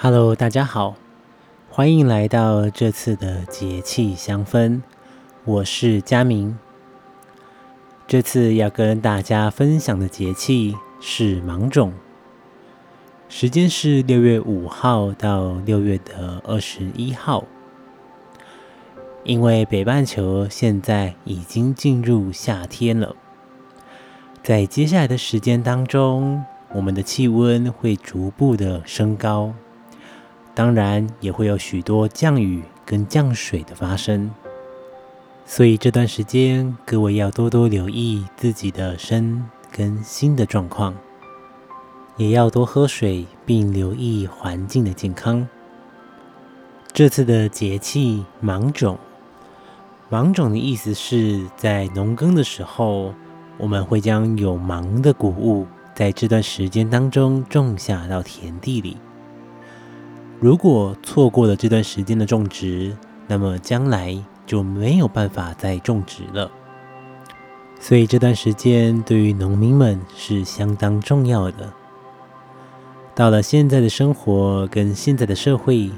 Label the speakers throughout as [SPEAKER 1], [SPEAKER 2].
[SPEAKER 1] Hello，大家好，欢迎来到这次的节气香氛。我是佳明。这次要跟大家分享的节气是芒种，时间是六月五号到六月的二十一号。因为北半球现在已经进入夏天了，在接下来的时间当中，我们的气温会逐步的升高。当然也会有许多降雨跟降水的发生，所以这段时间各位要多多留意自己的身跟心的状况，也要多喝水，并留意环境的健康。这次的节气芒种，芒种的意思是在农耕的时候，我们会将有芒的谷物在这段时间当中种下到田地里。如果错过了这段时间的种植，那么将来就没有办法再种植了。所以这段时间对于农民们是相当重要的。到了现在的生活跟现在的社会，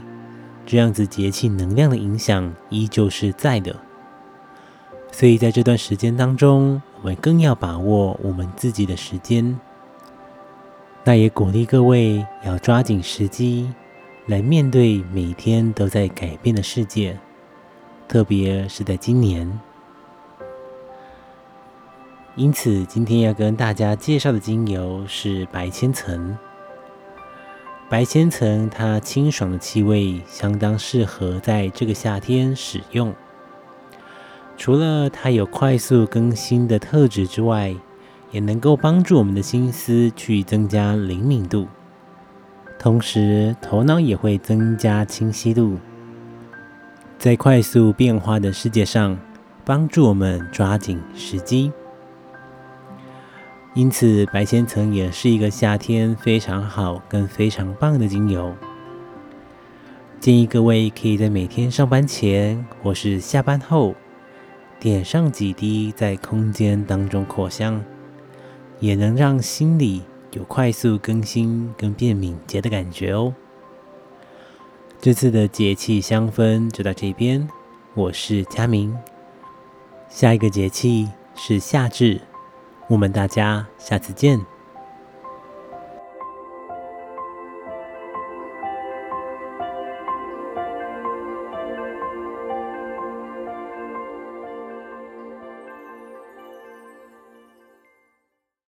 [SPEAKER 1] 这样子节气能量的影响依旧是在的。所以在这段时间当中，我们更要把握我们自己的时间。那也鼓励各位要抓紧时机。来面对每天都在改变的世界，特别是在今年。因此，今天要跟大家介绍的精油是白千层。白千层它清爽的气味相当适合在这个夏天使用。除了它有快速更新的特质之外，也能够帮助我们的心思去增加灵敏度。同时，头脑也会增加清晰度，在快速变化的世界上，帮助我们抓紧时机。因此，白千层也是一个夏天非常好跟非常棒的精油。建议各位可以在每天上班前或是下班后，点上几滴，在空间当中扩香，也能让心里。有快速更新跟变敏捷的感觉哦。这次的节气香氛就到这边，我是佳明。下一个节气是夏至，我们大家下次见。